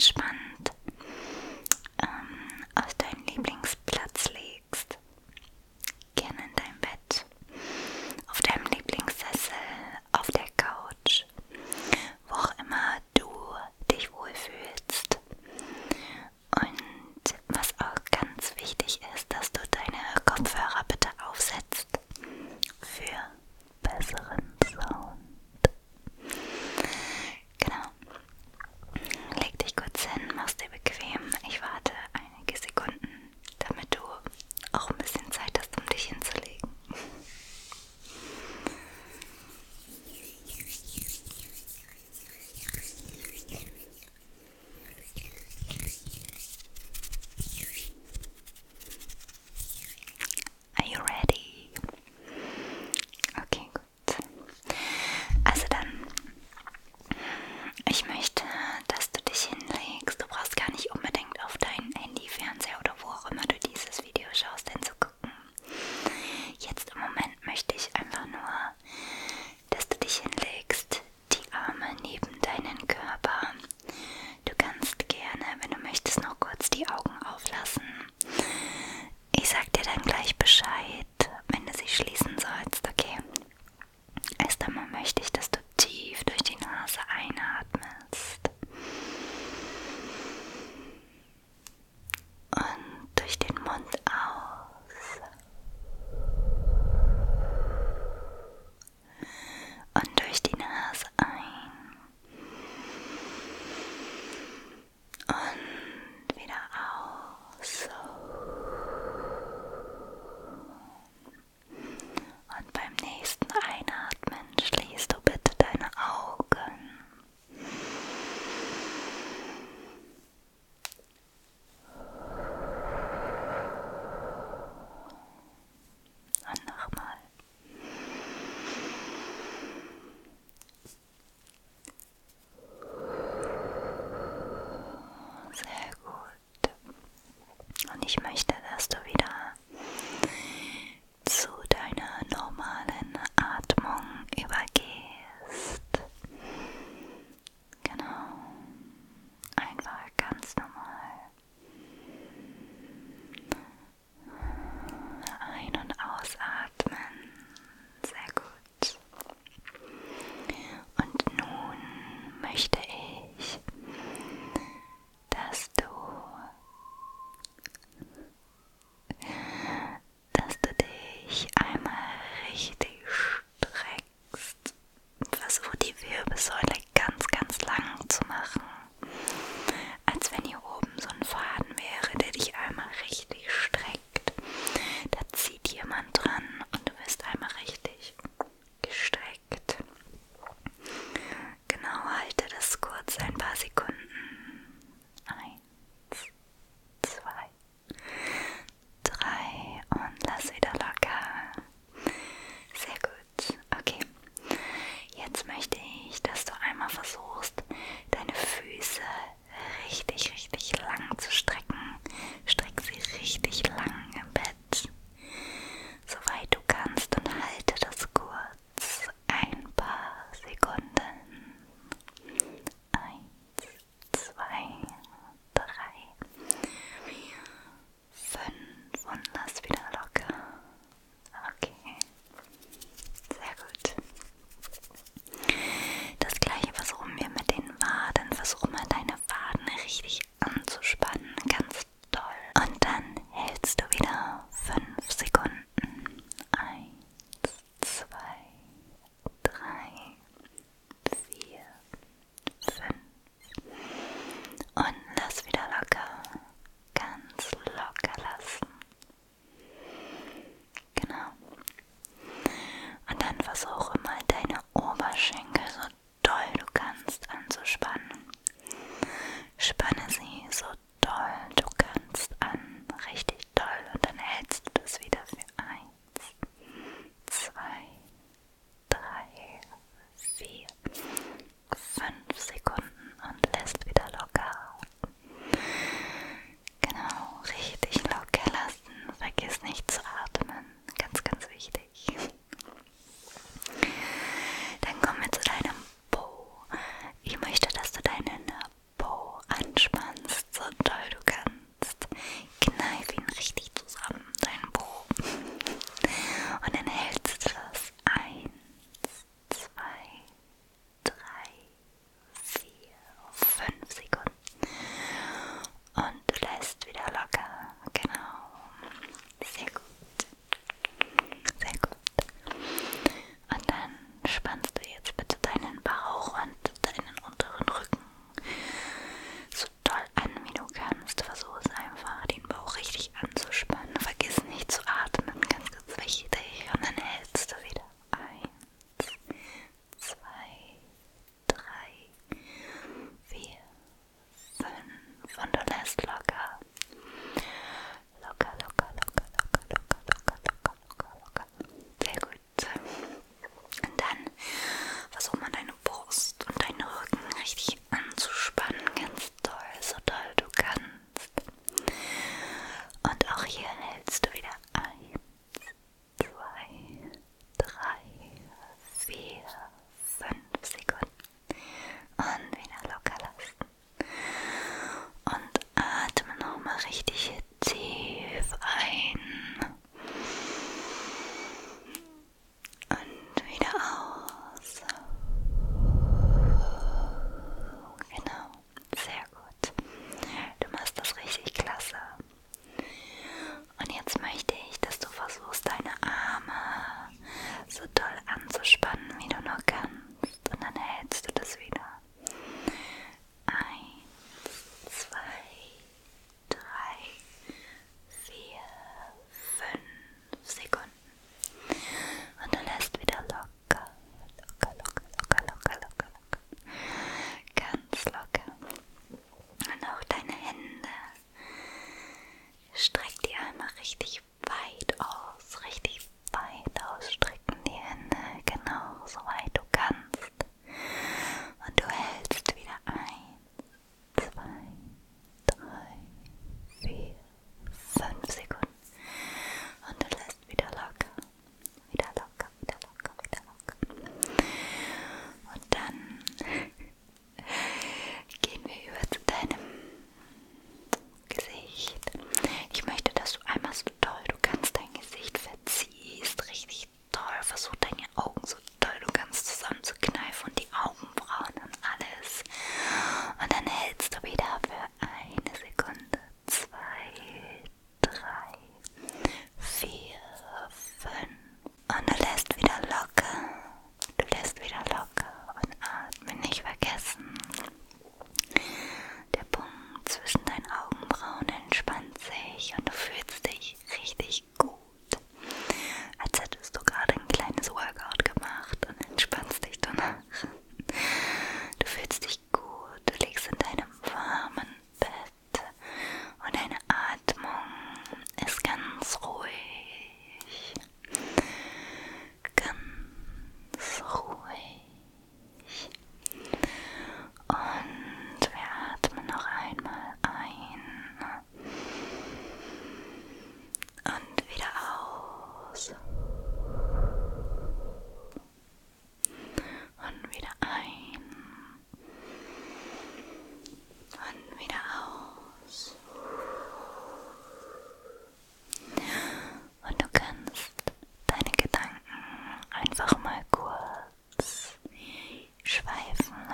much, auch ein bisschen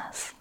paz.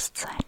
Bewusstsein.